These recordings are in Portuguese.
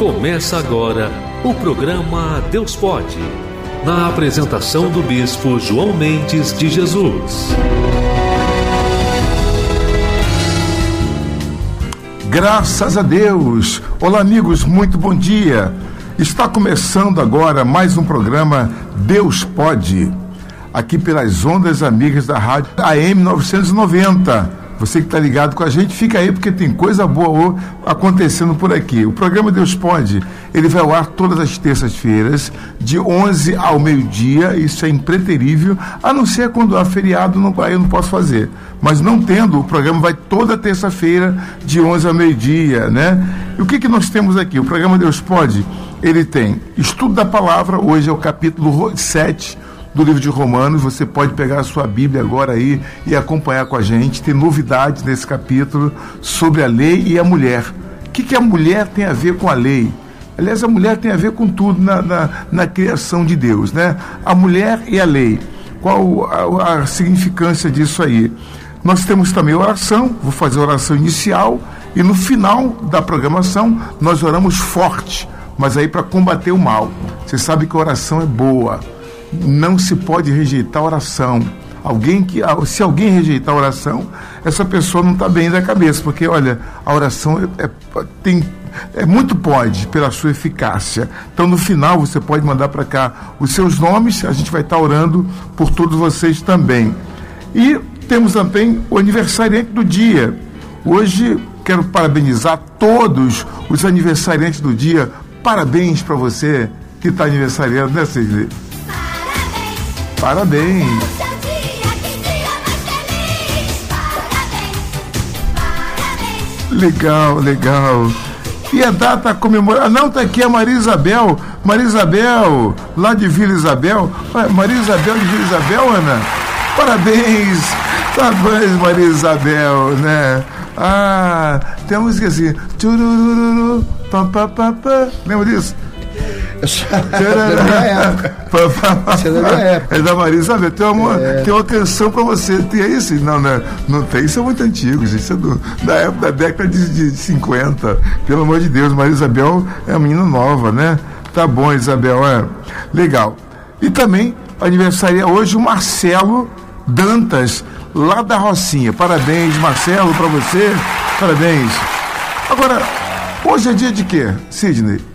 Começa agora o programa Deus Pode, na apresentação do Bispo João Mendes de Jesus. Graças a Deus! Olá, amigos, muito bom dia! Está começando agora mais um programa Deus Pode, aqui pelas ondas amigas da rádio AM 990 você que está ligado com a gente, fica aí porque tem coisa boa acontecendo por aqui. O programa Deus Pode, ele vai ao ar todas as terças-feiras, de 11 ao meio-dia, isso é impreterível, a não ser quando há feriado, não, aí eu não posso fazer. Mas não tendo, o programa vai toda terça-feira, de 11 ao meio-dia, né? E o que, que nós temos aqui? O programa Deus Pode, ele tem estudo da palavra, hoje é o capítulo 7, do livro de Romanos. Você pode pegar a sua Bíblia agora aí e acompanhar com a gente. Tem novidades nesse capítulo sobre a lei e a mulher. O que, que a mulher tem a ver com a lei? Aliás, a mulher tem a ver com tudo na, na, na criação de Deus, né? A mulher e a lei. Qual a, a significância disso aí? Nós temos também oração, vou fazer a oração inicial e no final da programação nós oramos forte, mas aí para combater o mal. Você sabe que a oração é boa não se pode rejeitar a oração. Alguém que, se alguém rejeitar a oração, essa pessoa não está bem da cabeça, porque olha, a oração é, é, tem, é muito pode pela sua eficácia. Então no final você pode mandar para cá os seus nomes, a gente vai estar tá orando por todos vocês também. E temos também o aniversariante do dia. Hoje quero parabenizar todos os aniversariantes do dia. Parabéns para você que está aniversariando, né, Sidney? Parabéns. Legal, legal. E a data comemorar. Ah, não, tá aqui a Maria Isabel. Maria Isabel, lá de Vila Isabel. Maria Isabel de Vila Isabel, Ana. Parabéns. Parabéns, Maria Isabel, né? Ah, tem a música assim. Tchurururu, pam, disso? da minha época. É da minha época. É da Maria Isabel. Tem uma, é. tem uma canção pra você. Tem isso? Não, não, não tem. Isso é muito antigo. Isso é do, da época da década de, de 50. Pelo amor de Deus, Maria Isabel é uma menina nova, né? Tá bom, Isabel. É. Legal. E também aniversaria hoje o Marcelo Dantas, lá da Rocinha. Parabéns, Marcelo, para você. Parabéns. Agora, hoje é dia de quê, Sidney?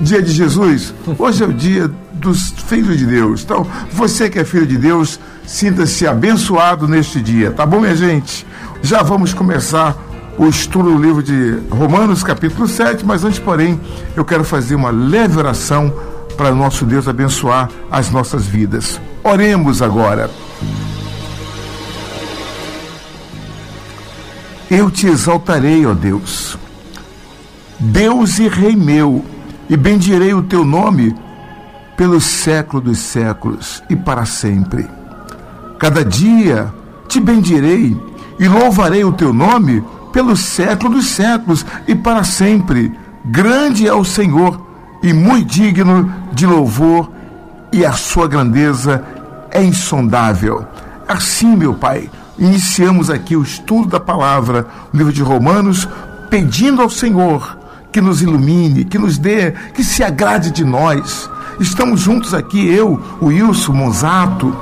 Dia de Jesus, hoje é o dia dos filhos de Deus. Então, você que é filho de Deus, sinta-se abençoado neste dia, tá bom, minha gente? Já vamos começar o estudo do livro de Romanos, capítulo 7, mas antes, porém, eu quero fazer uma leve oração para nosso Deus abençoar as nossas vidas. Oremos agora. Eu te exaltarei, ó Deus, Deus e Rei meu e bendirei o teu nome pelos séculos dos séculos e para sempre. Cada dia te bendirei e louvarei o teu nome pelos séculos dos séculos e para sempre. Grande é o Senhor e muito digno de louvor, e a sua grandeza é insondável. Assim, meu Pai, iniciamos aqui o estudo da palavra, no livro de Romanos, pedindo ao Senhor que nos ilumine, que nos dê, que se agrade de nós. Estamos juntos aqui, eu, o Wilson Monzato,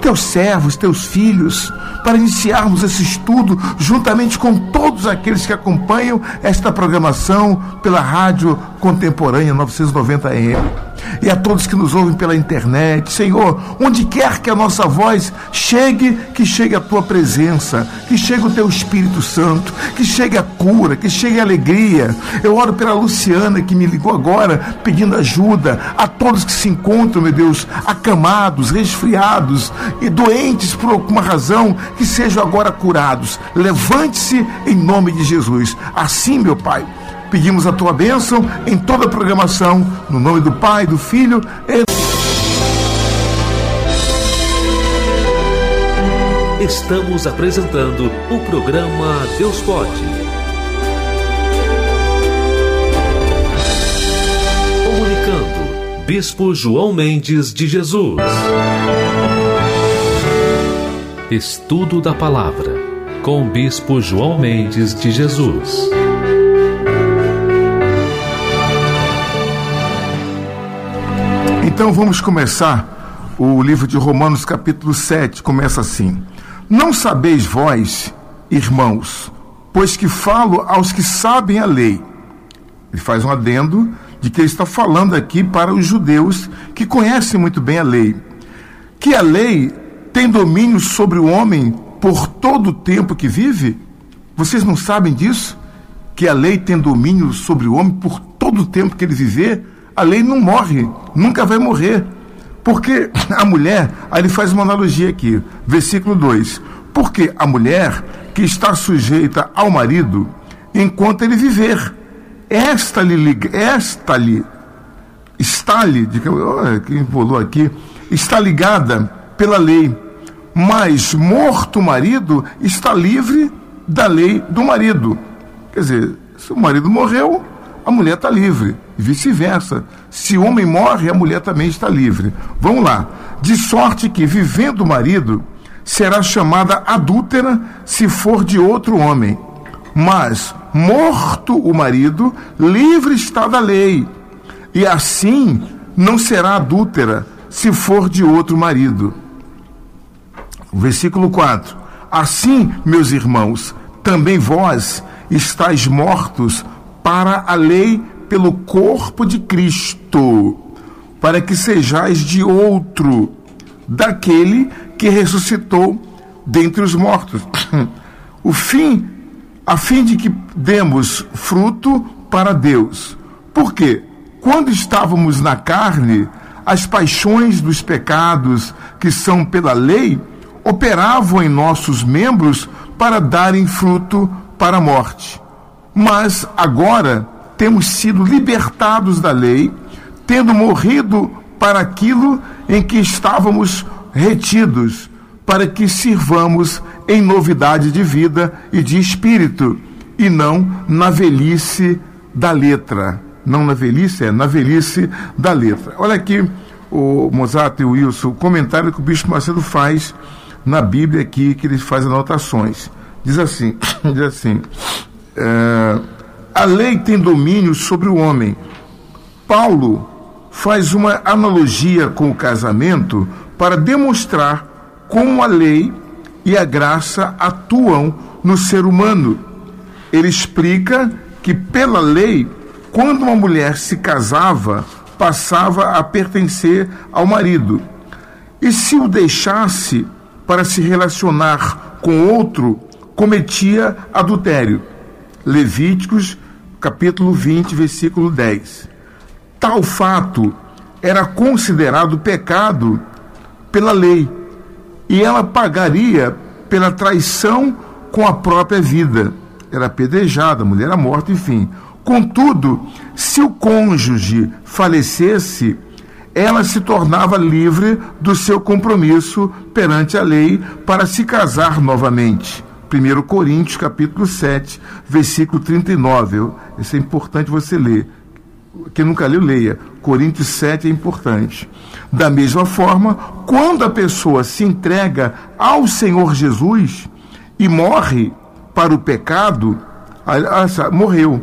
teus servos, teus filhos, para iniciarmos esse estudo juntamente com todos aqueles que acompanham esta programação pela Rádio Contemporânea 990 AM e a todos que nos ouvem pela internet. Senhor, onde quer que a nossa voz chegue, que chegue a tua presença, que chegue o teu Espírito Santo, que chegue a cura, que chegue a alegria. Eu oro pela Luciana que me ligou agora pedindo ajuda, a todos que se encontram, meu Deus, acamados, resfriados e doentes por alguma razão, que sejam agora curados. Levante-se em nome de Jesus. Assim, meu Pai Pedimos a tua bênção em toda a programação, no nome do Pai, do Filho e. Estamos apresentando o programa Deus Pode. Comunicando, Bispo João Mendes de Jesus. Estudo da Palavra, com Bispo João Mendes de Jesus. Então vamos começar o livro de Romanos, capítulo 7. Começa assim: Não sabeis vós, irmãos, pois que falo aos que sabem a lei. Ele faz um adendo de que ele está falando aqui para os judeus que conhecem muito bem a lei. Que a lei tem domínio sobre o homem por todo o tempo que vive? Vocês não sabem disso? Que a lei tem domínio sobre o homem por todo o tempo que ele viver? A lei não morre, nunca vai morrer. Porque a mulher, aí ele faz uma analogia aqui, versículo 2: Porque a mulher que está sujeita ao marido enquanto ele viver, esta lhe, esta lhe está lhe, que envolou aqui, está ligada pela lei, mas morto o marido está livre da lei do marido. Quer dizer, se o marido morreu, a mulher está livre, e vice-versa. Se o homem morre, a mulher também está livre. Vamos lá. De sorte que, vivendo o marido, será chamada adúltera se for de outro homem. Mas, morto o marido, livre está da lei. E assim não será adúltera se for de outro marido. Versículo 4. Assim, meus irmãos, também vós estáis mortos para a lei pelo corpo de Cristo, para que sejais de outro, daquele que ressuscitou dentre os mortos. O fim, a fim de que demos fruto para Deus. Por quê? Quando estávamos na carne, as paixões dos pecados que são pela lei operavam em nossos membros para darem fruto para a morte. Mas agora temos sido libertados da lei, tendo morrido para aquilo em que estávamos retidos, para que sirvamos em novidade de vida e de espírito, e não na velhice da letra. Não na velhice, é na velhice da letra. Olha aqui o Mozart e o Wilson, o comentário que o Bispo Macedo faz na Bíblia aqui, que ele faz anotações. Diz assim, diz assim, é, a lei tem domínio sobre o homem. Paulo faz uma analogia com o casamento para demonstrar como a lei e a graça atuam no ser humano. Ele explica que, pela lei, quando uma mulher se casava, passava a pertencer ao marido. E se o deixasse para se relacionar com outro, cometia adultério. Levíticos capítulo 20, versículo 10. Tal fato era considerado pecado pela lei e ela pagaria pela traição com a própria vida. Era apedrejada, a mulher era morta, enfim. Contudo, se o cônjuge falecesse, ela se tornava livre do seu compromisso perante a lei para se casar novamente. 1 Coríntios, capítulo 7, versículo 39. Isso é importante você ler. Quem nunca leu, leia. Coríntios 7 é importante. Da mesma forma, quando a pessoa se entrega ao Senhor Jesus e morre para o pecado, morreu.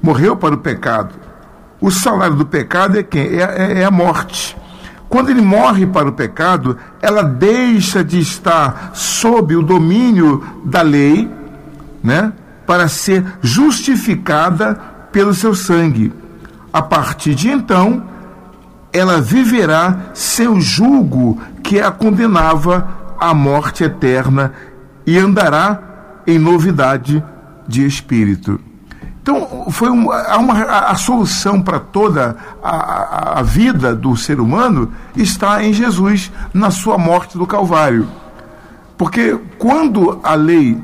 Morreu para o pecado. O salário do pecado é quem? É, é, é a morte. Quando ele morre para o pecado, ela deixa de estar sob o domínio da lei, né, para ser justificada pelo seu sangue. A partir de então, ela viverá seu julgo que a condenava à morte eterna e andará em novidade de espírito. Então, foi uma, uma, a, solução para toda a, a, vida do ser humano está em Jesus, na sua morte do Calvário. Porque quando a lei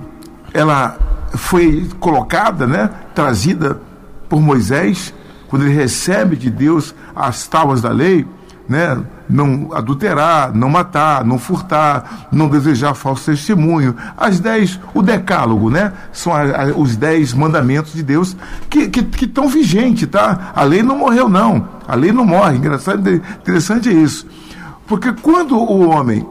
ela foi colocada, né, trazida por Moisés, quando ele recebe de Deus as tábuas da lei, né, não adulterar, não matar, não furtar, não desejar falso testemunho. As dez, o decálogo, né? São a, a, os dez mandamentos de Deus que estão que, que vigentes, tá? A lei não morreu, não. A lei não morre. Engraçado, interessante é isso. Porque quando o homem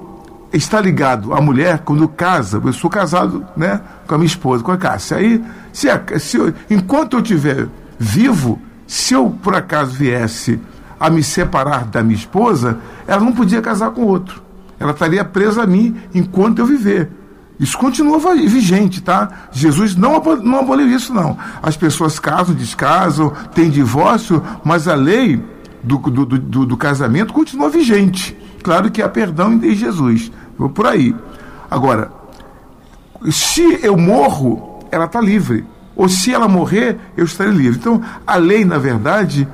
está ligado à mulher, quando casa, eu sou casado né, com a minha esposa, com a Cássia. Aí, se, se eu, enquanto eu estiver vivo, se eu por acaso viesse a me separar da minha esposa, ela não podia casar com outro. Ela estaria presa a mim enquanto eu viver. Isso continua vigente, tá? Jesus não, não aboliu isso, não. As pessoas casam, descasam, tem divórcio, mas a lei do, do, do, do casamento continua vigente. Claro que há perdão em Jesus. Vou por aí. Agora, se eu morro, ela está livre. Ou se ela morrer, eu estarei livre. Então, a lei, na verdade,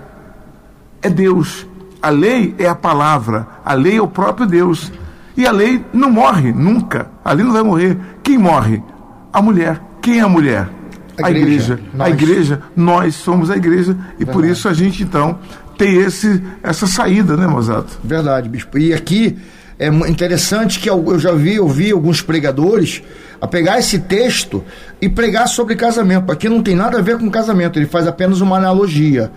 é Deus. A lei é a palavra. A lei é o próprio Deus. E a lei não morre nunca. A lei não vai morrer. Quem morre? A mulher. Quem é a mulher? A, a igreja. igreja. A igreja, nós somos a igreja. E Verdade. por isso a gente, então, tem esse, essa saída, né, Mozato? Verdade, bispo. E aqui é interessante que eu já vi, ouvi alguns pregadores a pegar esse texto e pregar sobre casamento. Aqui não tem nada a ver com casamento, ele faz apenas uma analogia,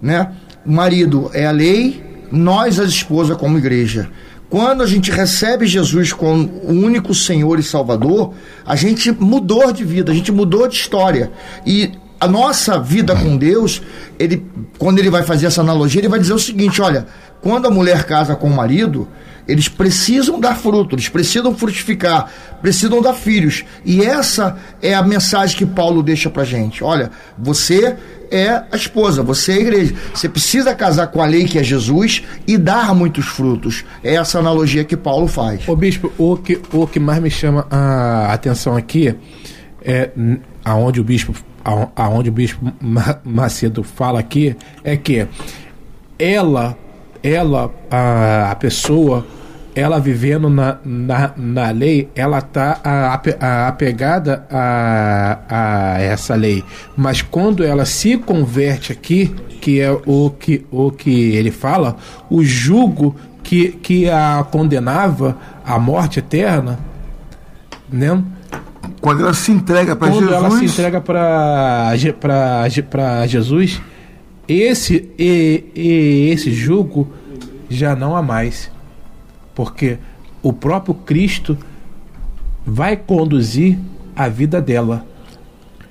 né? O marido é a lei, nós, a esposa, como igreja. Quando a gente recebe Jesus como o único Senhor e Salvador, a gente mudou de vida, a gente mudou de história. E a nossa vida com Deus, ele, quando ele vai fazer essa analogia, ele vai dizer o seguinte: olha, quando a mulher casa com o marido, eles precisam dar fruto, eles precisam frutificar, precisam dar filhos. E essa é a mensagem que Paulo deixa pra gente. Olha, você é a esposa, você é a igreja. Você precisa casar com a lei que é Jesus e dar muitos frutos. É essa analogia que Paulo faz. Ô bispo, o que, o que mais me chama a atenção aqui é aonde o bispo aonde o bispo Macedo fala aqui é que ela ela a, a pessoa ela vivendo na, na, na lei, ela está apegada a, a essa lei. Mas quando ela se converte aqui, que é o que, o que ele fala, o jugo que, que a condenava à morte eterna, né? Quando ela se entrega para Jesus. Quando ela se entrega para Jesus, esse, e, e, esse jugo já não há mais porque o próprio Cristo vai conduzir a vida dela.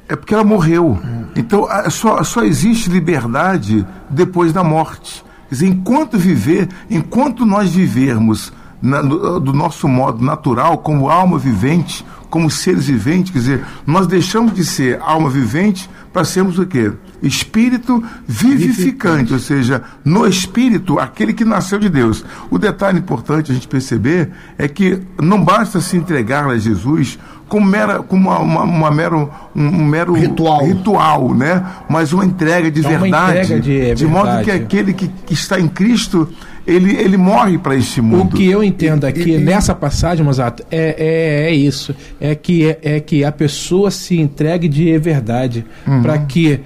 É porque ela morreu. Então só, só existe liberdade depois da morte. Quer dizer, enquanto viver, enquanto nós vivermos na, do, do nosso modo natural, como alma vivente, como seres viventes, quer dizer, nós deixamos de ser alma vivente para sermos o quê? Espírito vivificante, ou seja, no espírito, aquele que nasceu de Deus. O detalhe importante a gente perceber é que não basta se entregar a Jesus como, mera, como uma, uma, uma mero, um, mero ritual. ritual, né? mas uma entrega de é verdade. Entrega de, é de modo que aquele que, que está em Cristo ele, ele morre para este mundo. O que eu entendo aqui e, nessa passagem, Mozato, é, é, é, isso. É que, é, é, que a pessoa se entregue de verdade. Uhum. Para que,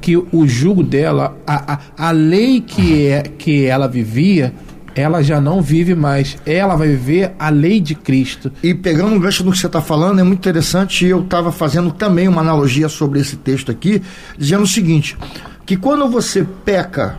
que o jugo dela, a, a, a lei que, é, que ela vivia, ela já não vive mais. Ela vai viver a lei de Cristo. E pegando um gancho no que você está falando, é muito interessante. Eu estava fazendo também uma analogia sobre esse texto aqui, dizendo o seguinte: que quando você peca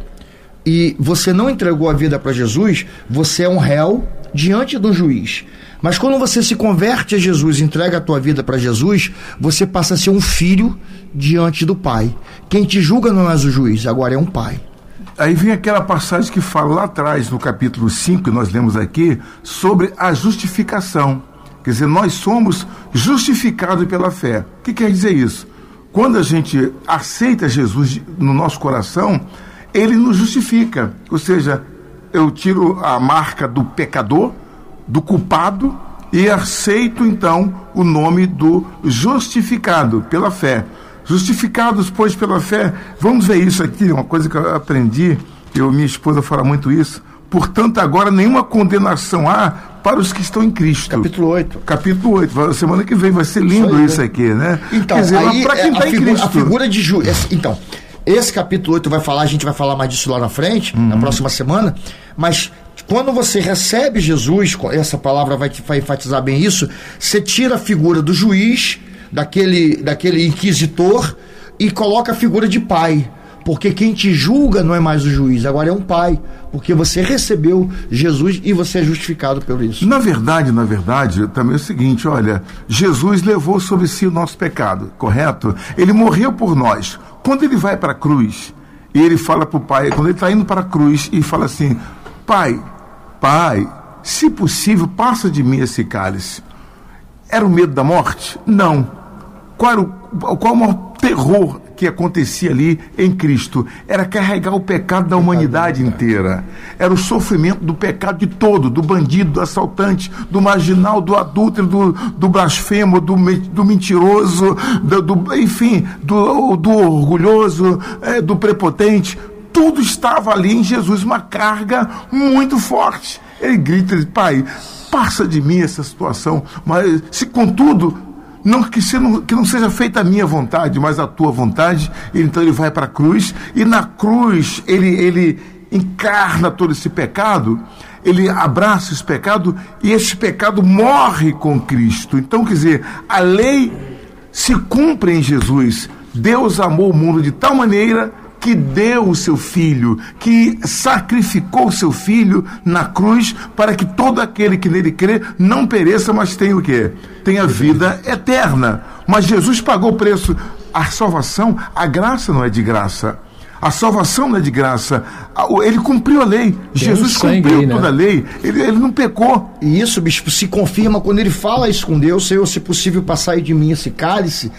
e você não entregou a vida para Jesus, você é um réu diante do juiz. Mas quando você se converte a Jesus, entrega a tua vida para Jesus, você passa a ser um filho diante do Pai. Quem te julga não é o juiz, agora é um pai. Aí vem aquela passagem que fala lá atrás, no capítulo 5, que nós lemos aqui, sobre a justificação. Quer dizer, nós somos justificados pela fé. O que quer dizer isso? Quando a gente aceita Jesus no nosso coração, ele nos justifica. Ou seja, eu tiro a marca do pecador, do culpado, e aceito então o nome do justificado pela fé. Justificados, pois, pela fé. Vamos ver isso aqui, uma coisa que eu aprendi, eu minha esposa fala muito isso. Portanto, agora nenhuma condenação há para os que estão em Cristo. Capítulo 8. Capítulo 8. Semana que vem vai ser lindo isso, isso aqui, né? Então, Quer dizer, para quem está é em Cristo. A figura de juiz. Então, esse capítulo 8 vai falar, a gente vai falar mais disso lá na frente, uhum. na próxima semana, mas quando você recebe Jesus, essa palavra vai, vai enfatizar bem isso, você tira a figura do juiz, daquele, daquele inquisitor, e coloca a figura de pai. Porque quem te julga não é mais o juiz, agora é um pai. Porque você recebeu Jesus e você é justificado por isso. Na verdade, na verdade, também é o seguinte: olha, Jesus levou sobre si o nosso pecado, correto? Ele morreu por nós. Quando ele vai para a cruz, E ele fala para o pai, quando ele está indo para a cruz, e fala assim: Pai, pai, se possível, passa de mim esse cálice. Era o medo da morte? Não. Qual era o, qual o maior terror que acontecia ali em Cristo? Era carregar o pecado da humanidade inteira. Era o sofrimento do pecado de todo, do bandido, do assaltante, do marginal, do adúltero, do, do blasfemo, do, do mentiroso, do, do, enfim, do, do orgulhoso, é, do prepotente. Tudo estava ali em Jesus, uma carga muito forte. Ele grita, pai, passa de mim essa situação, mas se contudo não que, não que não seja feita a minha vontade, mas a tua vontade. Então ele vai para a cruz e na cruz ele, ele encarna todo esse pecado, ele abraça esse pecado e esse pecado morre com Cristo. Então, quer dizer, a lei se cumpre em Jesus. Deus amou o mundo de tal maneira que deu o seu filho, que sacrificou o seu filho na cruz para que todo aquele que nele crê não pereça, mas tenha o quê? Tenha vida eterna. Mas Jesus pagou o preço. A salvação, a graça não é de graça. A salvação não é de graça. Ele cumpriu a lei. Tem Jesus cumpriu aí, né? toda a lei. Ele, ele não pecou. E isso, bispo, se confirma quando ele fala isso com Deus: Senhor, se possível, passar de mim esse cálice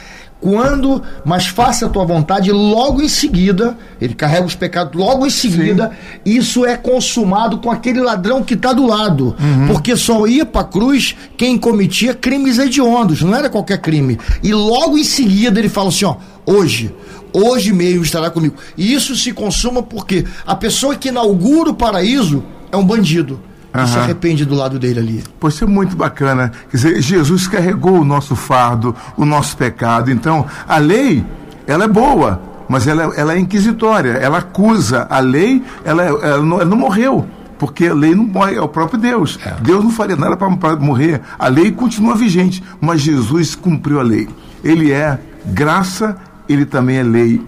quando, mas faça a tua vontade, logo em seguida, ele carrega os pecados, logo em seguida, Sim. isso é consumado com aquele ladrão que está do lado. Uhum. Porque só ia para a cruz quem cometia crimes hediondos, não era qualquer crime. E logo em seguida ele fala assim: ó, hoje, hoje mesmo estará comigo. E isso se consuma porque a pessoa que inaugura o paraíso é um bandido e se arrepende do lado dele ali. Pode ser muito bacana. Quer dizer, Jesus carregou o nosso fardo, o nosso pecado. Então, a lei, ela é boa, mas ela, ela é inquisitória, ela acusa. A lei, ela, ela, não, ela não morreu porque a lei não morre, é o próprio Deus. É. Deus não faria nada para morrer. A lei continua vigente, mas Jesus cumpriu a lei. Ele é graça, ele também é lei.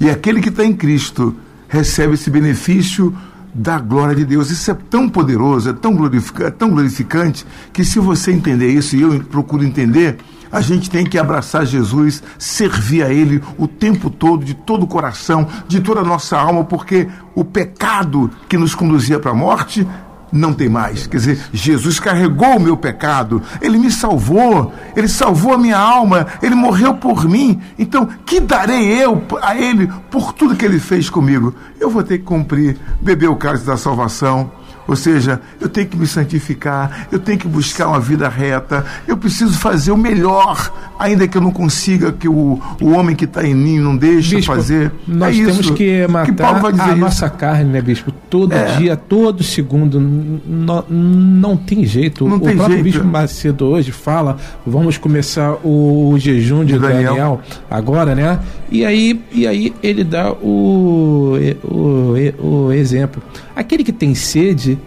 E aquele que está em Cristo recebe esse benefício da glória de Deus. Isso é tão poderoso, é tão, é tão glorificante, que se você entender isso, e eu procuro entender, a gente tem que abraçar Jesus, servir a Ele o tempo todo, de todo o coração, de toda a nossa alma, porque o pecado que nos conduzia para a morte não tem mais. Quer dizer, Jesus carregou o meu pecado, ele me salvou, ele salvou a minha alma, ele morreu por mim. Então, que darei eu a ele por tudo que ele fez comigo? Eu vou ter que cumprir, beber o cálice da salvação ou seja, eu tenho que me santificar, eu tenho que buscar uma vida reta, eu preciso fazer o melhor, ainda que eu não consiga, que o, o homem que está em mim não deixe Bispo, fazer. Nós é temos que matar que a isso. nossa carne, né, Bispo? Todo é. dia, todo segundo, não, não tem jeito. Não o tem próprio jeito. Bispo Macedo hoje fala, vamos começar o, o jejum de, de Daniel. Daniel. agora, né? E aí, e aí ele dá o, o, o exemplo. Aquele que tem sede,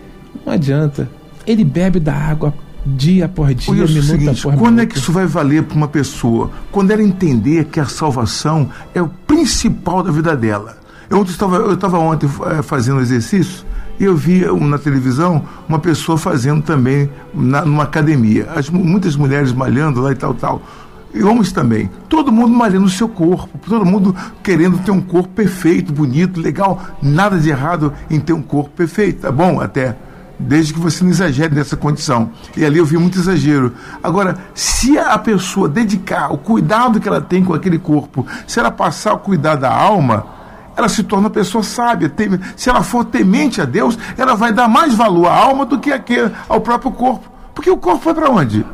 não adianta. Ele bebe da água dia após dia, minuto seguinte, após Quando é que isso vai valer para uma pessoa? Quando ela entender que a salvação é o principal da vida dela. Eu estava, eu ontem é, fazendo exercício e eu vi na televisão uma pessoa fazendo também na, numa academia. As, muitas mulheres malhando lá e tal, tal. E homens também. Todo mundo malhando o seu corpo, todo mundo querendo ter um corpo perfeito, bonito, legal. Nada de errado em ter um corpo perfeito, tá bom até desde que você não exagere nessa condição. E ali eu vi muito exagero. Agora, se a pessoa dedicar o cuidado que ela tem com aquele corpo, se ela passar a cuidar da alma, ela se torna uma pessoa sábia. Se ela for temente a Deus, ela vai dar mais valor à alma do que ao próprio corpo. Porque o corpo foi para onde?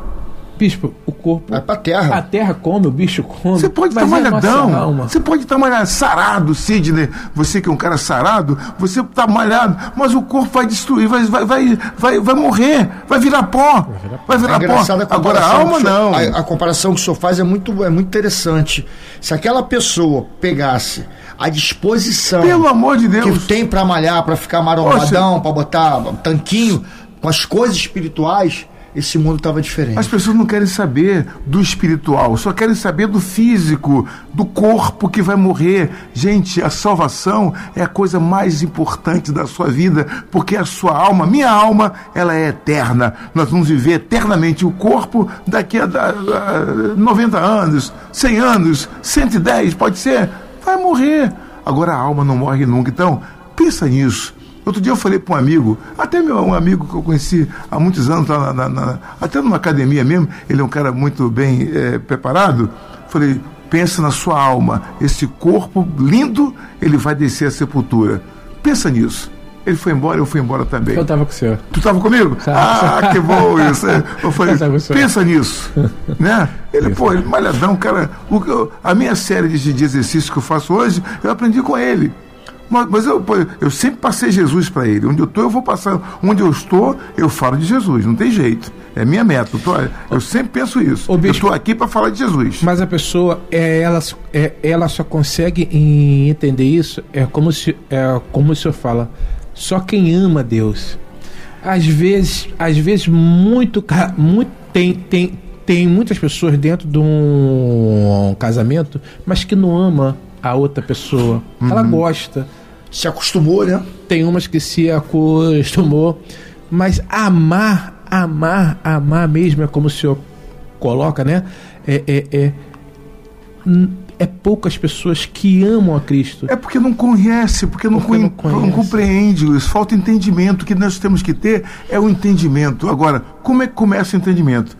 Bispo, o corpo. Vai pra terra. A terra come, o bicho come. Você pode estar malhadão. Você pode estar malhado, sarado, Sidney. Você que é um cara sarado, você está malhado, mas o corpo vai destruir, vai, vai, vai, vai, vai morrer, vai virar pó. Vai virar, é pó. A Agora a alma senhor, não. A, a, comparação que o senhor faz é muito, é muito interessante. Se aquela pessoa pegasse a disposição Pelo amor de Deus. que tem para malhar, para ficar marombadão, para botar tanquinho com as coisas espirituais esse mundo estava diferente. As pessoas não querem saber do espiritual, só querem saber do físico, do corpo que vai morrer. Gente, a salvação é a coisa mais importante da sua vida, porque a sua alma, minha alma, ela é eterna. Nós vamos viver eternamente. O corpo, daqui a, a 90 anos, 100 anos, 110, pode ser, vai morrer. agora a alma não morre nunca. Então, pensa nisso. Outro dia eu falei para um amigo, até meu um amigo que eu conheci há muitos anos, tá na, na, até numa academia mesmo, ele é um cara muito bem é, preparado. Falei, pensa na sua alma, esse corpo lindo, ele vai descer à sepultura. Pensa nisso. Ele foi embora, eu fui embora também. Eu estava com o senhor. Tu estava comigo? Ah, que bom isso. Eu falei, pensa nisso. né? Ele, pô, ele, malhadão, cara. O, a minha série de, de exercícios que eu faço hoje, eu aprendi com ele. Mas, mas eu, eu sempre passei Jesus para ele. Onde eu estou, eu vou passar. Onde eu estou, eu falo de Jesus. Não tem jeito. É minha meta. Eu, tô, eu sempre penso isso. Bispo, eu estou aqui para falar de Jesus. Mas a pessoa, é, ela, é, ela só consegue entender isso. É como se, é como o senhor fala. Só quem ama Deus. Às vezes, às vezes muito, muito tem, tem, tem muitas pessoas dentro de um casamento, mas que não ama a outra pessoa. Uhum. Ela gosta se acostumou, né? Tem umas que se acostumou, mas amar, amar, amar mesmo é como o senhor coloca, né? É, é, é, é poucas pessoas que amam a Cristo. É porque não conhece, porque não, porque não, conhece. não compreende isso. Falta entendimento. O que nós temos que ter é o entendimento. Agora, como é que começa o entendimento?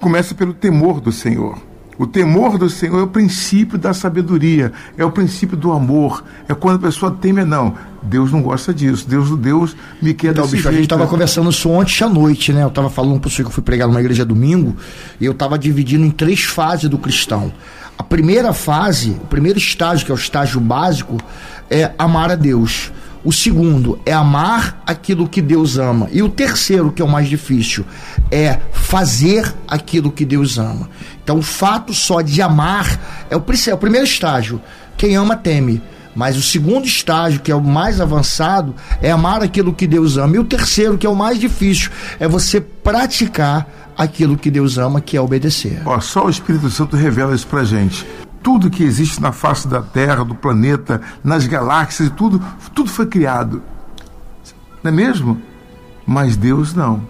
Começa pelo temor do Senhor. O temor do Senhor é o princípio da sabedoria, é o princípio do amor. É quando a pessoa teme, não. Deus não gosta disso. Deus, Deus me quer então, desse bicho, jeito. A gente estava conversando isso ontem à noite, né? Eu estava falando para o senhor que eu fui pregar numa igreja domingo e eu estava dividindo em três fases do cristão. A primeira fase, o primeiro estágio, que é o estágio básico, é amar a Deus. O segundo é amar aquilo que Deus ama. E o terceiro, que é o mais difícil, é fazer aquilo que Deus ama. Então, o fato só de amar é o, é o primeiro estágio. Quem ama, teme. Mas o segundo estágio, que é o mais avançado, é amar aquilo que Deus ama. E o terceiro, que é o mais difícil, é você praticar aquilo que Deus ama, que é obedecer. Ó, só o Espírito Santo revela isso pra gente tudo que existe na face da Terra, do planeta, nas galáxias, tudo, tudo foi criado. Não é mesmo? Mas Deus não.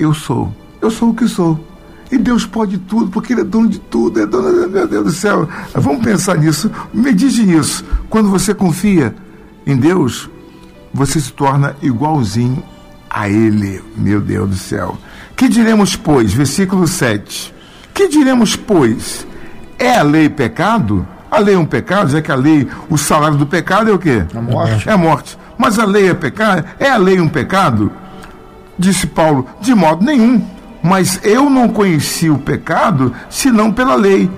Eu sou. Eu sou o que sou. E Deus pode tudo, porque Ele é dono de tudo. É dono, meu Deus do céu. Vamos pensar nisso. Medite nisso. Quando você confia em Deus, você se torna igualzinho a Ele. Meu Deus do céu. Que diremos, pois? Versículo 7. Que diremos, pois? É a lei pecado? A lei é um pecado, já que a lei, o salário do pecado é o quê? A morte. É a morte. Mas a lei é pecado? É a lei um pecado? Disse Paulo, de modo nenhum. Mas eu não conheci o pecado senão pela lei.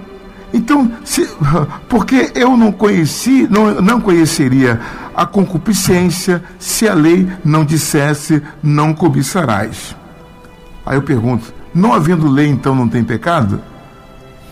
Então, se, porque eu não conheci, não, não conheceria a concupiscência se a lei não dissesse não cobiçarás. Aí eu pergunto, não havendo lei então não tem pecado?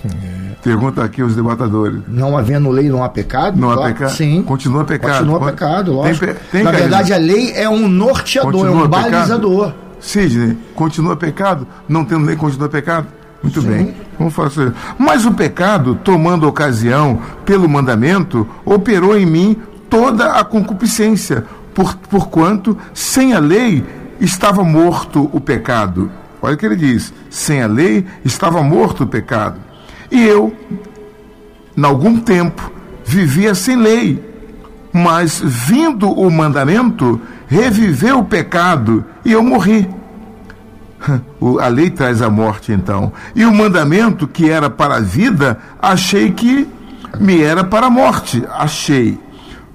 É. Pergunta aqui os debatadores. Não havendo lei, não há pecado? Não há pecado? Sim. Continua pecado. Continua pecado, lógico. Tem, tem, Na verdade, a lei é um norteador, continua é um balizador. Sidney, continua pecado? Não tendo lei, continua pecado? Muito Sim. bem, vamos fazer. Mas o pecado, tomando ocasião pelo mandamento, operou em mim toda a concupiscência, por, porquanto, sem a lei, estava morto o pecado. Olha o que ele diz: sem a lei, estava morto o pecado. E eu, em algum tempo, vivia sem lei, mas vindo o mandamento, reviveu o pecado e eu morri. A lei traz a morte, então. E o mandamento, que era para a vida, achei que me era para a morte. Achei.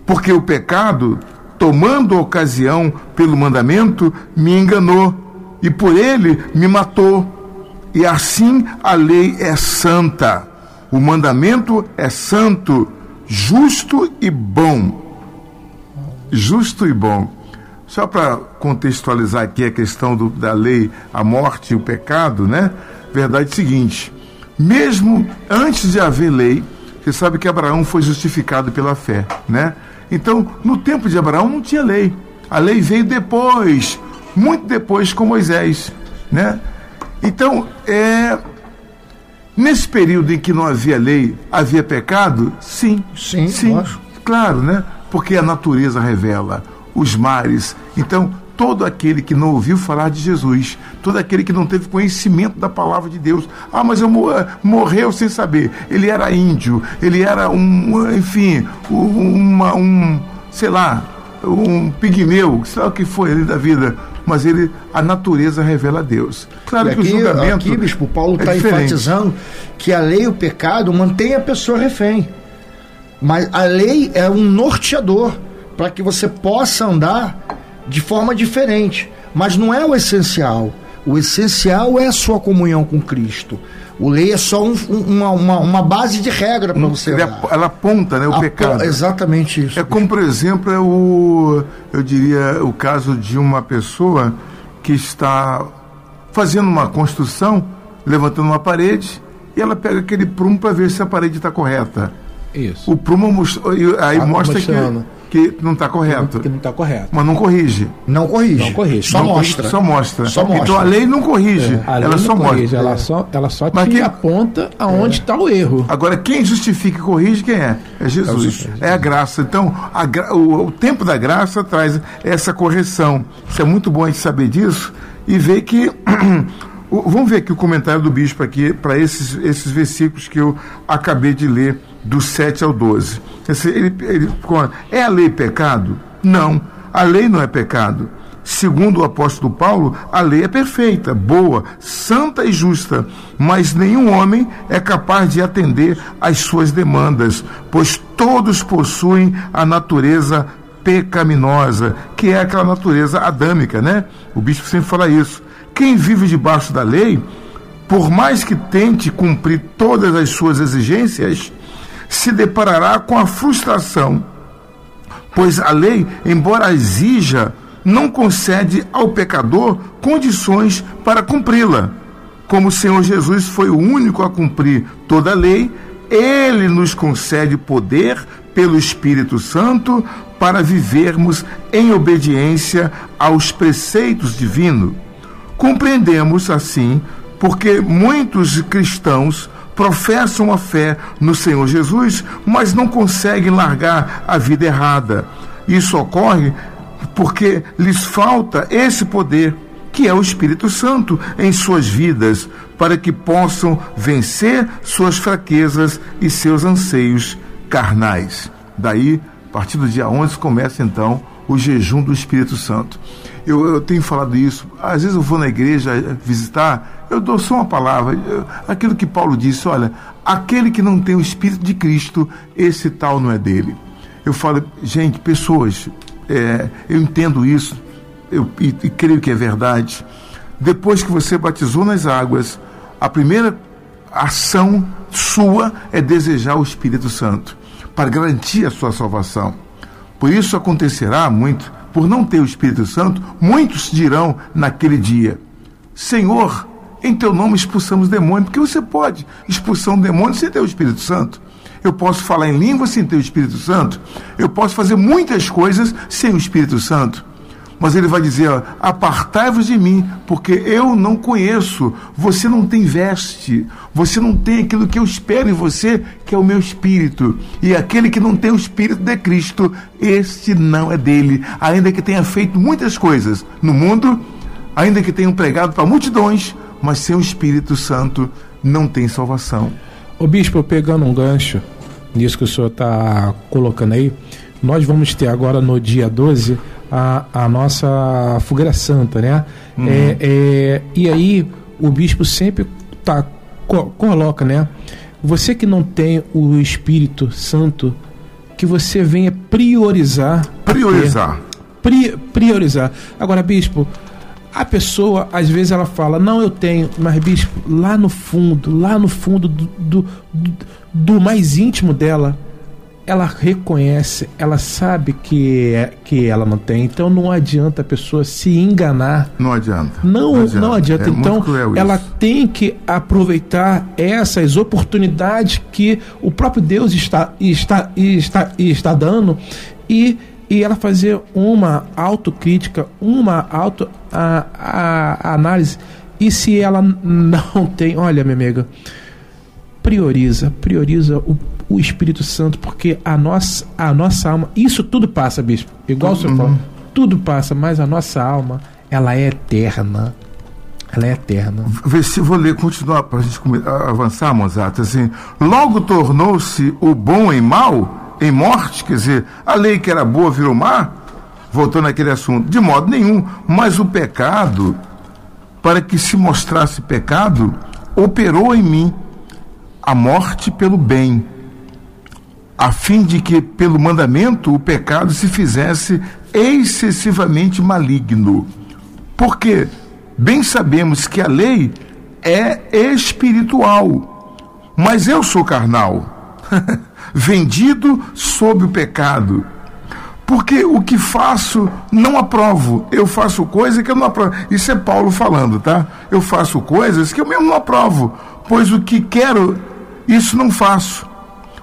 Porque o pecado, tomando ocasião pelo mandamento, me enganou e por ele me matou. E assim a lei é santa, o mandamento é santo, justo e bom. Justo e bom. Só para contextualizar aqui a questão do, da lei, a morte e o pecado, né? Verdade é seguinte: mesmo antes de haver lei, você sabe que Abraão foi justificado pela fé, né? Então, no tempo de Abraão não tinha lei. A lei veio depois, muito depois com Moisés, né? Então, é, nesse período em que não havia lei, havia pecado? Sim. Sim, sim. Claro, né? Porque a natureza revela, os mares. Então, todo aquele que não ouviu falar de Jesus, todo aquele que não teve conhecimento da palavra de Deus. Ah, mas eu morreu sem saber. Ele era índio, ele era um, enfim, uma, um, sei lá, um pigmeu, sei lá o que foi ali da vida mas ele, a natureza revela a Deus. Claro aqui, que o julgamento. Aqui, bispo, Paulo está é enfatizando que a lei e o pecado mantém a pessoa refém. Mas a lei é um norteador para que você possa andar de forma diferente. Mas não é o essencial. O essencial é a sua comunhão com Cristo. O lei é só um, uma, uma, uma, base de regra para você. Ela, ela, aponta né, o pecado. Exatamente isso. É como, por exemplo, é o, eu diria, o caso de uma pessoa que está fazendo uma construção, levantando uma parede, e ela pega aquele prumo para ver se a parede está correta. Isso. O prumo aí tá mostra que que não está correto. Que não está correto. Mas não corrige. Não corrige. Não corrige. Só não mostra. Só mostra. Só mostra. Então a lei não corrige. É, ela só corrige, mostra. Ela só, ela só Mas te quem... aponta aonde está é. o erro. Agora, quem justifica e corrige, quem é? É Jesus. É, é a graça. Então, a gra... o, o tempo da graça traz essa correção. Isso é muito bom a gente saber disso e ver que. Vamos ver aqui o comentário do bispo aqui para esses, esses versículos que eu acabei de ler do 7 ao 12. Ele, ele, é a lei pecado? Não, a lei não é pecado. Segundo o apóstolo Paulo, a lei é perfeita, boa, santa e justa, mas nenhum homem é capaz de atender às suas demandas, pois todos possuem a natureza pecaminosa, que é aquela natureza adâmica, né? O bispo sempre fala isso. Quem vive debaixo da lei, por mais que tente cumprir todas as suas exigências, se deparará com a frustração, pois a lei, embora exija, não concede ao pecador condições para cumpri-la. Como o Senhor Jesus foi o único a cumprir toda a lei, ele nos concede poder pelo Espírito Santo para vivermos em obediência aos preceitos divinos. Compreendemos, assim, porque muitos cristãos professam a fé no Senhor Jesus, mas não conseguem largar a vida errada. Isso ocorre porque lhes falta esse poder, que é o Espírito Santo, em suas vidas, para que possam vencer suas fraquezas e seus anseios carnais. Daí, a partir do dia 11, começa então o jejum do Espírito Santo. Eu, eu, tenho falado isso. Às vezes eu vou na igreja visitar, eu dou só uma palavra. Aquilo que Paulo disse: olha, aquele que não tem o Espírito de Cristo, esse tal não é dele. Eu falo, gente, pessoas, é, eu entendo isso, eu, e, e creio que é verdade. Depois que você batizou nas águas, a primeira ação sua é desejar o Espírito Santo para garantir a sua salvação. Por isso acontecerá muito por não ter o Espírito Santo, muitos dirão naquele dia: Senhor, em teu nome expulsamos demônio, porque você pode expulsar um demônio sem ter o Espírito Santo. Eu posso falar em língua sem ter o Espírito Santo. Eu posso fazer muitas coisas sem o Espírito Santo. Mas ele vai dizer: apartai-vos de mim, porque eu não conheço. Você não tem veste, você não tem aquilo que eu espero em você, que é o meu espírito. E aquele que não tem o espírito de Cristo, este não é dele. Ainda que tenha feito muitas coisas no mundo, ainda que tenha pregado para multidões, mas sem o Espírito Santo não tem salvação. O bispo, pegando um gancho nisso que o senhor está colocando aí, nós vamos ter agora no dia 12 a, a nossa fogueira santa, né? Uhum. É, é, e aí o bispo sempre tá, co coloca, né? Você que não tem o Espírito Santo, que você venha priorizar. Priorizar. Pri, priorizar. Agora, bispo, a pessoa, às vezes, ela fala, não, eu tenho, mas, bispo, lá no fundo, lá no fundo do, do, do, mais íntimo dela, ela reconhece, ela sabe que, é, que ela não tem, então não adianta a pessoa se enganar. Não adianta. Não, não adianta. Não adianta. É então, ela tem que aproveitar essas oportunidades que o próprio Deus está, está, está, está dando e, e ela fazer uma autocrítica, uma auto a, a, a análise. E se ela não tem, olha, minha amiga, prioriza, prioriza o o Espírito Santo, porque a nossa, a nossa alma, isso tudo passa, bispo. Igual o senhor uhum. falou. tudo passa, mas a nossa alma, ela é eterna. Ela é eterna. Vê se vou ler, continuar para a gente avançar, Mozart. Assim, logo tornou-se o bom em mal, em morte, quer dizer, a lei que era boa virou má? Voltando àquele assunto, de modo nenhum, mas o pecado, para que se mostrasse pecado, operou em mim a morte pelo bem, a fim de que, pelo mandamento, o pecado se fizesse excessivamente maligno. Por quê? Bem sabemos que a lei é espiritual, mas eu sou carnal, vendido sob o pecado. Porque o que faço não aprovo. Eu faço coisa que eu não aprovo. Isso é Paulo falando, tá? Eu faço coisas que eu mesmo não aprovo. Pois o que quero, isso não faço.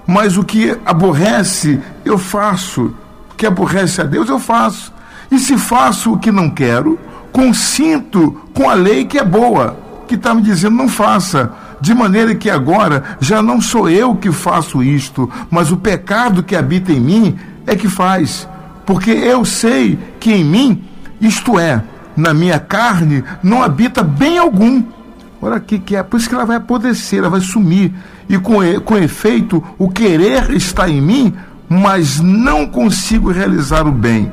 Mas o que aborrece, eu faço. O que aborrece a Deus, eu faço. E se faço o que não quero, consinto com a lei que é boa, que está me dizendo não faça. De maneira que agora já não sou eu que faço isto, mas o pecado que habita em mim é que faz. Porque eu sei que em mim, isto é, na minha carne, não habita bem algum. Olha aqui que é, por isso que ela vai apodrecer, ela vai sumir. E com, com efeito, o querer está em mim, mas não consigo realizar o bem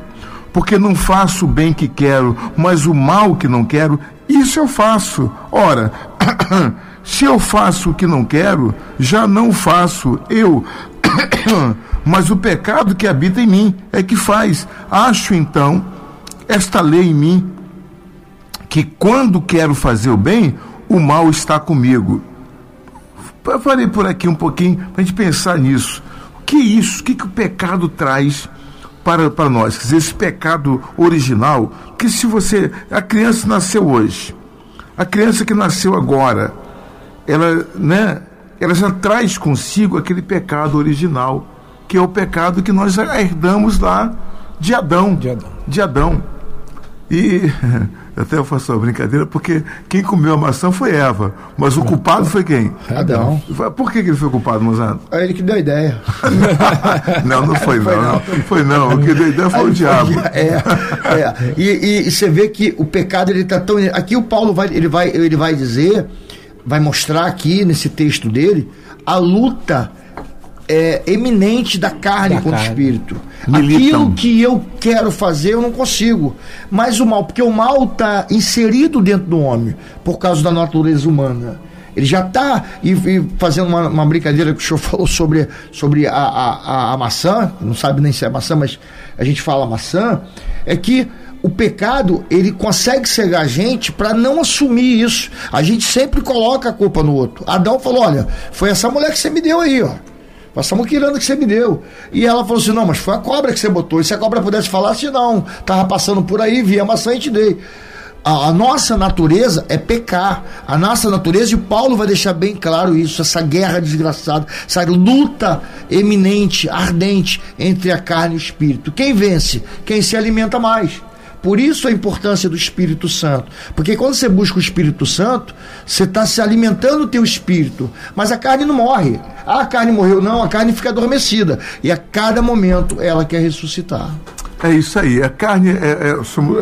porque não faço o bem que quero, mas o mal que não quero, isso eu faço. Ora, se eu faço o que não quero, já não faço eu, mas o pecado que habita em mim é que faz. Acho então esta lei em mim que quando quero fazer o bem, o mal está comigo. Eu por aqui um pouquinho para a gente pensar nisso. O que é isso? O que, que o pecado traz para, para nós. Quer dizer, esse pecado original, que se você. A criança nasceu hoje, a criança que nasceu agora, ela, né, ela já traz consigo aquele pecado original, que é o pecado que nós herdamos lá de Adão. De Adão. De Adão. E até eu faço uma brincadeira, porque quem comeu a maçã foi Eva, mas o culpado foi quem? Adão. Por que, que ele foi culpado, Mozart? É ele que deu a ideia. não, não foi, não. não. Foi não. O que deu a ideia foi Aí o diabo. É, é. E, e, e, você vê que o pecado ele está tão. Aqui o Paulo vai, ele vai, ele vai dizer, vai mostrar aqui nesse texto dele a luta é, eminente da carne da contra carne. o espírito. Militam. Aquilo que eu quero fazer, eu não consigo. Mas o mal, porque o mal está inserido dentro do homem, por causa da natureza humana. Ele já está e, e, fazendo uma, uma, brincadeira que o senhor falou sobre, sobre a, a, a, maçã, não sabe nem se é maçã, mas a gente fala maçã, é que o pecado ele consegue cegar a gente para não assumir isso. A gente sempre coloca a culpa no outro. Adão falou: olha, foi essa mulher que você me deu aí, ó. Essa muquirana que você me deu. E ela falou assim: não, mas foi a cobra que você botou. E se a cobra pudesse falar assim, não, tava passando por aí, vi a maçã e te dei. A, a, nossa natureza é pecar. A nossa natureza, e o Paulo vai deixar bem claro isso, essa guerra desgraçada, essa luta eminente, ardente entre a carne e o espírito. Quem vence? Quem se alimenta mais. Por isso a importância do Espírito Santo. Porque quando você busca o Espírito Santo, você está se alimentando o teu espírito. Mas a carne não morre. Ah, a carne morreu. Não, a carne fica adormecida. E a cada momento ela quer ressuscitar. É isso aí. A carne é, é,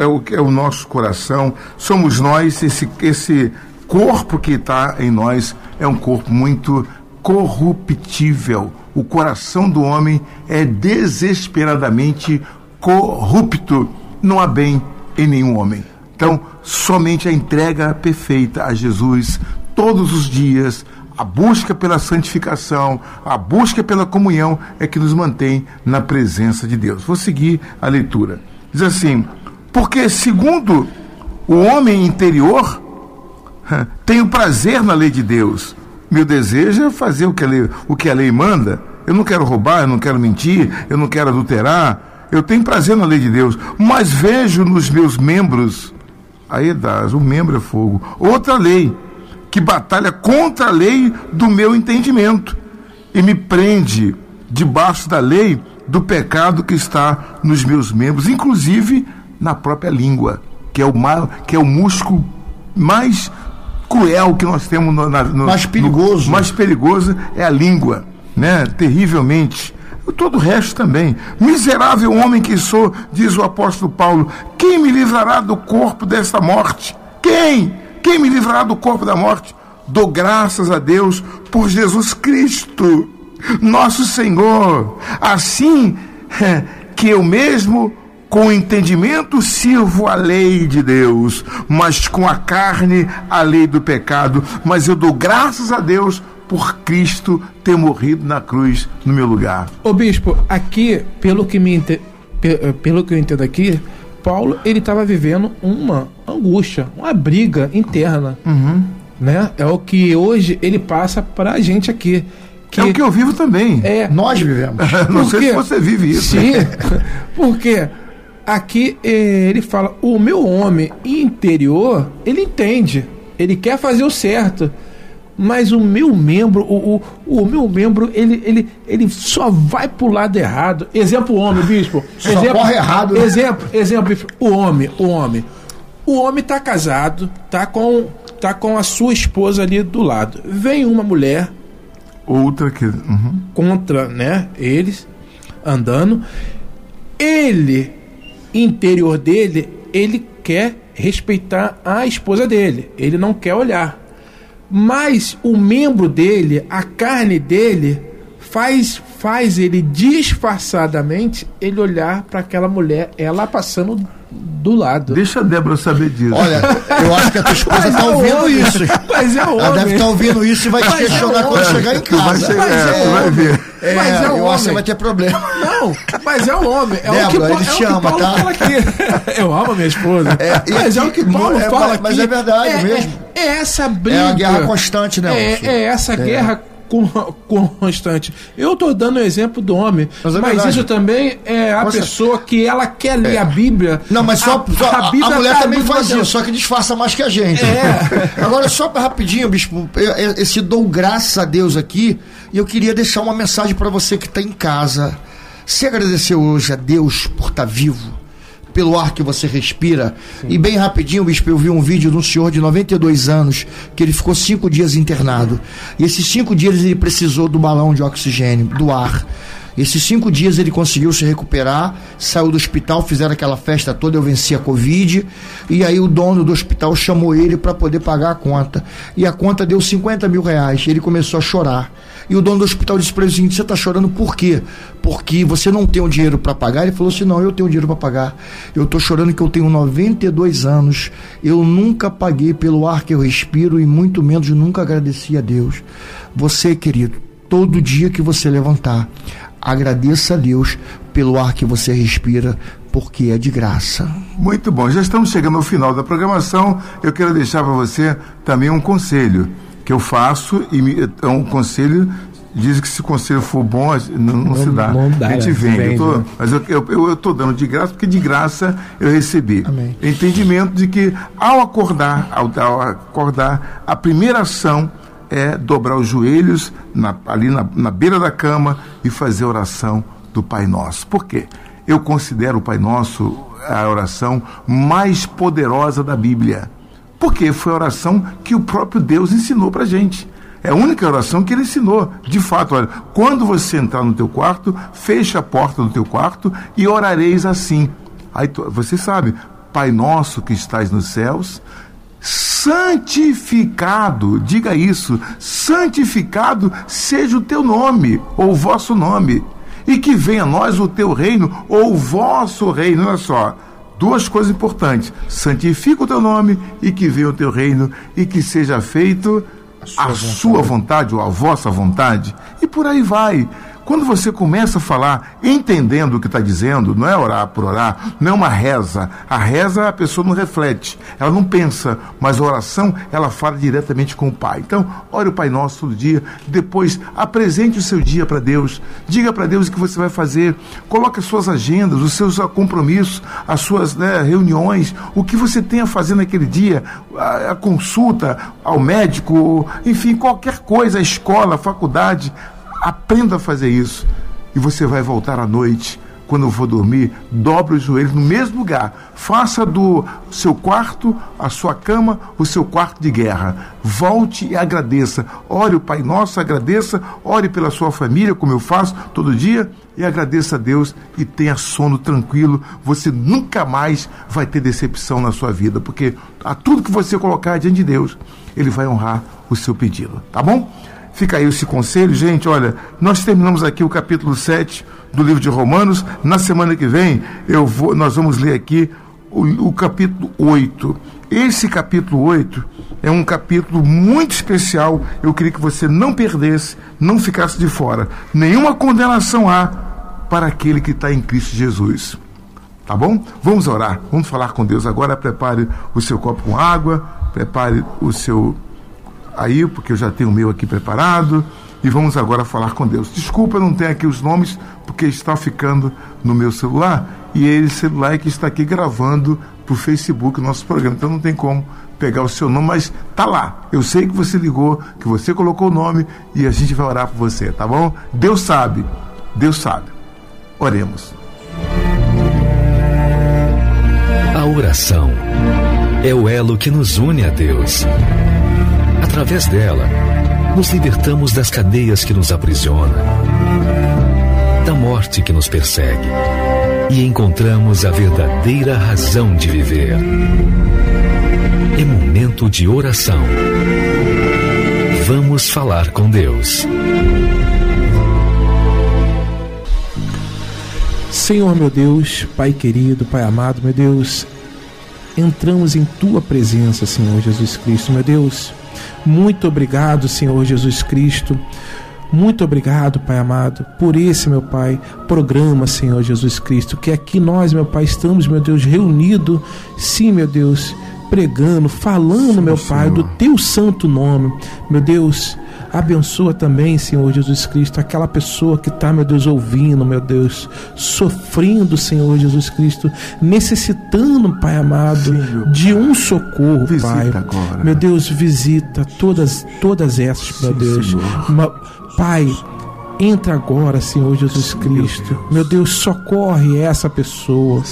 é, o, é o nosso coração, somos nós, esse, esse corpo que está em nós é um corpo muito corruptível. O coração do homem é desesperadamente corrupto não há bem em nenhum homem. Então, somente a entrega perfeita a Jesus todos os dias, a busca pela santificação, a busca pela comunhão é que nos mantém na presença de Deus. Vou seguir a leitura. Diz assim: Porque, segundo o homem interior, tenho prazer na lei de Deus. Meu desejo é fazer o que a lei, o que a lei manda. Eu não quero roubar, eu não quero mentir, eu não quero adulterar, eu tenho prazer na lei de Deus, mas vejo nos meus membros, aí das, o membro é fogo, outra lei, que batalha contra a lei do meu entendimento e me prende debaixo da lei do pecado que está nos meus membros, inclusive na própria língua, que é o, mal, que é o músculo mais cruel que nós temos no, no mais perigoso. No, mais perigoso é a língua, né? Terrivelmente todo o resto também. Miserável homem que sou, diz o apóstolo Paulo, quem me livrará do corpo desta morte? Quem? Quem me livrará do corpo da morte? Dou graças a Deus por Jesus Cristo, nosso Senhor. Assim que eu mesmo com entendimento sirvo a lei de Deus, mas com a carne a lei do pecado. Mas eu dou graças a Deus por Cristo ter morrido na cruz no meu lugar. Ô bispo, aqui, pelo que, me ente... Eh, pelo que eu entendo aqui, Paulo ele estava vivendo uma angústia, uma briga interna. Uhum. Né? É o que hoje ele passa para a gente aqui. Que é o que eu vivo também. É, Nós vivemos. Não sei se você vive isso. Sim, porque aqui eh, ele fala: o meu homem interior, ele entende, ele quer fazer o certo mas o meu membro, o, o, o, meu membro, ele, ele, ele só vai pro lado errado. Exemplo, o homem, bispo. Só exemplo, corre errado. Né? Exemplo, exemplo, bispo. O homem, o homem. O homem tá casado, tá com, tá com a sua esposa ali do lado. Vem uma mulher. Outra que. Uhum. Contra, né? Eles andando. Ele, interior dele, ele quer respeitar a esposa dele. Ele não quer olhar mas o membro dele, a carne dele, faz faz ele disfarçadamente ele olhar para aquela mulher, ela passando do lado. Deixa a Débora saber disso. Olha, eu acho que a tua esposa está é ouvindo homem, isso. Mas é homem. Ela deve estar tá ouvindo isso e vai te mas é questionar é quando chegar em casa. Vai chegar, mas é, vai ver. É, mas é eu homem. acho que vai ter problema. Não, mas é o homem. É Débora, o que, ele é te ama, tá? Eu amo a minha esposa. É, mas é o que Paulo é, fala mas, aqui. Mas é verdade é, mesmo. É, essa briga. É a guerra constante, né? É, é essa guerra constante. Eu estou dando o exemplo do homem, mas, é mas isso também é a pessoa que ela quer ler é. a Bíblia. Não, mas só a, só, a, a mulher tá também faz isso, só que disfarça mais que a gente. É. Agora, só rapidinho, bispo, esse dou graças a Deus aqui, e eu queria deixar uma mensagem para você que está em casa. Se agradeceu hoje a Deus por estar tá vivo, pelo ar que você respira. Sim. E bem rapidinho, bispo, eu vi um vídeo de um senhor de 92 anos que ele ficou cinco dias internado. E esses cinco dias ele precisou do balão de oxigênio, do ar. Esses cinco dias ele conseguiu se recuperar, saiu do hospital, fizeram aquela festa toda, eu venci a Covid, e aí o dono do hospital chamou ele para poder pagar a conta. E a conta deu 50 mil reais. Ele começou a chorar. E o dono do hospital disse para ele o seguinte: você está chorando por quê? Porque você não tem o dinheiro para pagar? Ele falou assim: não, eu tenho dinheiro para pagar. Eu estou chorando que eu tenho 92 anos, eu nunca paguei pelo ar que eu respiro e muito menos nunca agradeci a Deus. Você, querido, todo dia que você levantar, agradeça a Deus pelo ar que você respira, porque é de graça. Muito bom, já estamos chegando ao final da programação. Eu quero deixar para você também um conselho que eu faço e me, é um conselho diz que se o conselho for bom, não, não, não se dá. Não dá a gente vende. vende. Eu tô, mas eu estou dando de graça porque de graça eu recebi. Amém. Entendimento de que ao acordar, ao, ao, acordar, a primeira ação é dobrar os joelhos na, ali na, na beira da cama e fazer a oração do Pai Nosso. Por quê? Eu considero o Pai Nosso a oração mais poderosa da Bíblia porque foi a oração que o próprio Deus ensinou para a gente. É a única oração que ele ensinou. De fato, olha, quando você entrar no teu quarto, feche a porta do teu quarto e orareis assim. Aí você sabe, Pai nosso que estás nos céus, santificado, diga isso, santificado seja o teu nome, ou o vosso nome, e que venha a nós o teu reino, ou o vosso reino, olha só duas coisas importantes: santifica o teu nome e que venha o teu reino e que seja feito a sua, a vontade. sua vontade ou a vossa vontade. E por aí vai. Quando você começa a falar entendendo o que está dizendo, não é orar por orar, não é uma reza. A reza a pessoa não reflete, ela não pensa, mas a oração ela fala diretamente com o Pai. Então, ore o Pai Nosso todo dia, depois apresente o seu dia para Deus, diga para Deus o que você vai fazer, coloque as suas agendas, os seus compromissos, as suas né, reuniões, o que você tem a fazer naquele dia, a, a consulta ao médico, enfim, qualquer coisa, a escola, a faculdade, Aprenda a fazer isso e você vai voltar à noite quando for dormir, dobre os joelhos no mesmo lugar. Faça do seu quarto, a sua cama, o seu quarto de guerra. Volte e agradeça. Ore o Pai Nosso, agradeça. Ore pela sua família, como eu faço todo dia, e agradeça a Deus e tenha sono tranquilo. Você nunca mais vai ter decepção na sua vida, porque a tudo que você colocar diante de Deus, Ele vai honrar o seu pedido. Tá bom? Fica aí esse conselho, gente. Olha, nós terminamos aqui o capítulo 7 do livro de Romanos. Na semana que vem, eu vou, nós vamos ler aqui o, o capítulo 8. Esse capítulo 8 é um capítulo muito especial. Eu queria que você não perdesse, não ficasse de fora. Nenhuma condenação há para aquele que está em Cristo Jesus. Tá bom? Vamos orar, vamos falar com Deus agora. Prepare o seu copo com água, prepare o seu aí, porque eu já tenho o meu aqui preparado. E vamos agora falar com Deus. Desculpa, não tenho aqui os nomes, porque está ficando no meu celular. E esse celular é que está aqui gravando para o Facebook nosso programa. Então não tem como pegar o seu nome, mas tá lá. Eu sei que você ligou, que você colocou o nome e a gente vai orar por você, tá bom? Deus sabe, Deus sabe. Oremos. A oração é o elo que nos une a Deus. Através dela, nos libertamos das cadeias que nos aprisionam, da morte que nos persegue e encontramos a verdadeira razão de viver. É momento de oração. Vamos falar com Deus. Senhor meu Deus, Pai querido, Pai amado, meu Deus, entramos em tua presença, Senhor Jesus Cristo, meu Deus. Muito obrigado, Senhor Jesus Cristo. Muito obrigado, Pai amado, por esse, meu Pai, programa, Senhor Jesus Cristo, que aqui nós, meu Pai, estamos, meu Deus, reunidos, sim, meu Deus, pregando, falando, sim, meu Pai, do teu santo nome. Meu Deus, Abençoa também, Senhor Jesus Cristo, aquela pessoa que está, meu Deus, ouvindo, meu Deus, sofrendo, Senhor Jesus Cristo, necessitando, Pai amado, Sim, de um socorro, visita Pai. Agora. Meu Deus, visita todas, todas essas, meu Sim, Deus. Pai, Entra agora, Senhor Jesus Cristo. Meu Deus, socorre essa pessoa.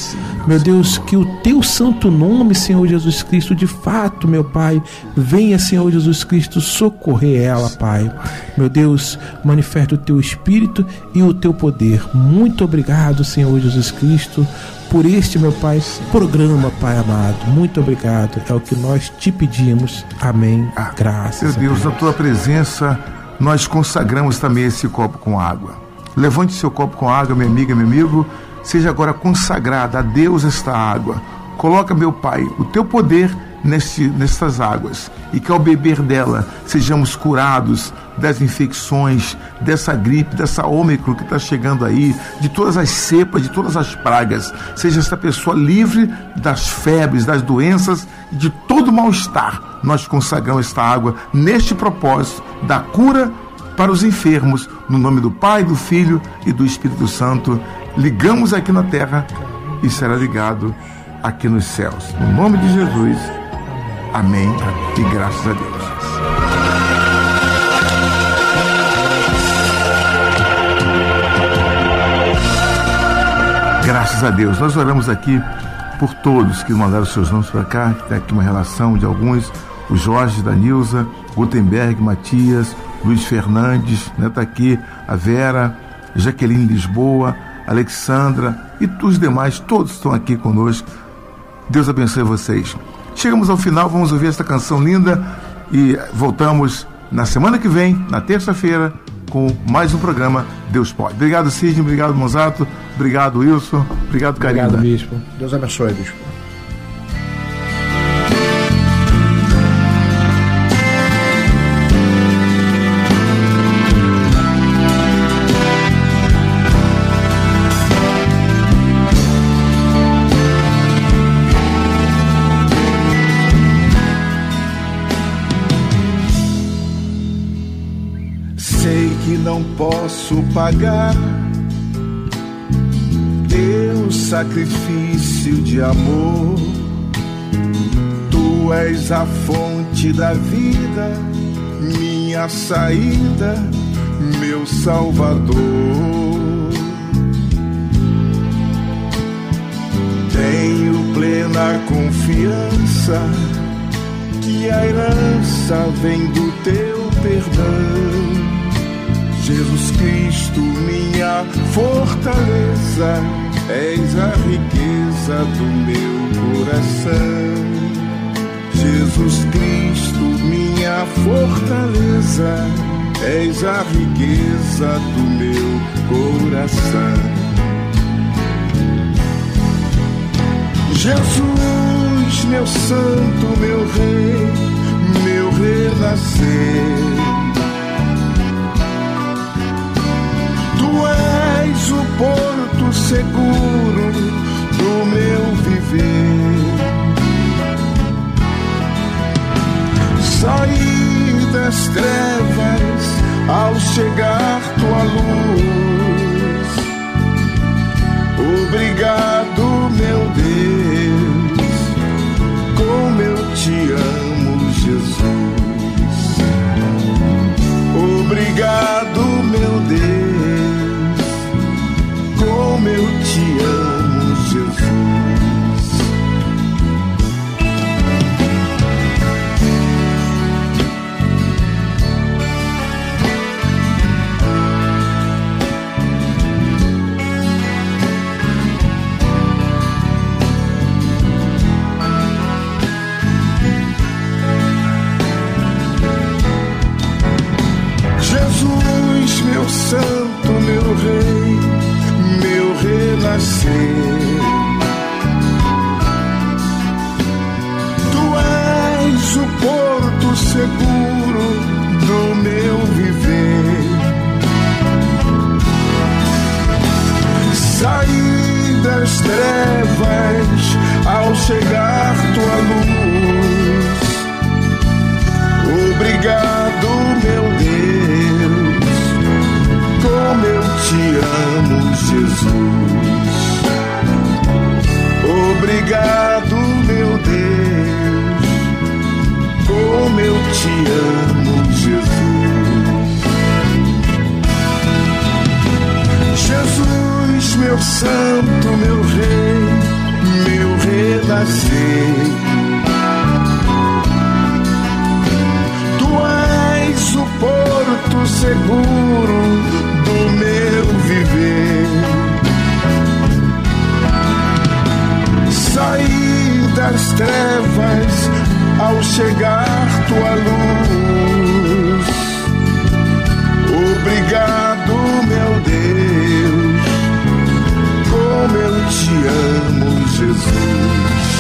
Meu Deus, que o teu santo nome, Senhor Jesus Cristo, de fato, meu Pai, venha, Senhor Jesus Cristo, socorrer ela, Pai. Meu Deus, manifesta o teu espírito e o teu poder. Muito obrigado, Senhor Jesus Cristo, por este, meu Pai, programa, Pai amado. Muito obrigado. É o que nós te pedimos. Amém. Ah, Graças. Meu Deus, a, Deus. a tua presença nós consagramos também esse copo com água. Levante seu copo com água, minha amiga, meu amigo. Seja agora consagrada a Deus esta água. Coloca, meu Pai, o teu poder neste, nestas águas e que ao beber dela sejamos curados das infecções, dessa gripe, dessa ômicron que está chegando aí, de todas as cepas, de todas as pragas. Seja esta pessoa livre das febres, das doenças e de todo mal-estar. Nós consagramos esta água neste propósito da cura para os enfermos, no nome do Pai, do Filho e do Espírito Santo. Ligamos aqui na terra e será ligado aqui nos céus. No nome de Jesus. Amém. E graças a Deus. Graças a Deus. Nós oramos aqui por todos que mandaram seus nomes para cá, tem aqui uma relação de alguns, o Jorge, Danilza, Gutenberg, Matias, Luiz Fernandes, né, tá aqui a Vera, Jaqueline Lisboa, Alexandra e os demais, todos estão aqui conosco. Deus abençoe vocês. Chegamos ao final, vamos ouvir esta canção linda e voltamos na semana que vem, na terça-feira, com mais um programa Deus Pode. Obrigado, Sidney, obrigado, Mozato, obrigado, Wilson, obrigado, Carinho. Obrigado, Bispo. Deus abençoe, Bispo. posso pagar teu sacrifício de amor. Tu és a fonte da vida, minha saída, meu Salvador. Tenho plena confiança que a herança vem do teu perdão fortaleza, és a riqueza do meu coração. Jesus Cristo, minha fortaleza, és a riqueza do meu coração. Jesus, meu santo, meu rei, meu renascer. És o porto seguro do meu viver. Saí das trevas ao chegar tua luz. Obrigado, meu Deus, como eu te amo, Jesus. Obrigado, meu Deus, como eu te amo, Jesus. Jesus, meu santo, meu rei, renascer. Tu és o porto seguro do meu viver. Saí das trevas ao chegar Obrigado, meu Deus, como eu te amo, Jesus. Jesus, meu santo, meu rei, meu renascer. Tu és o porto seguro das trevas ao chegar tua luz. Obrigado, meu Deus, como eu te amo, Jesus.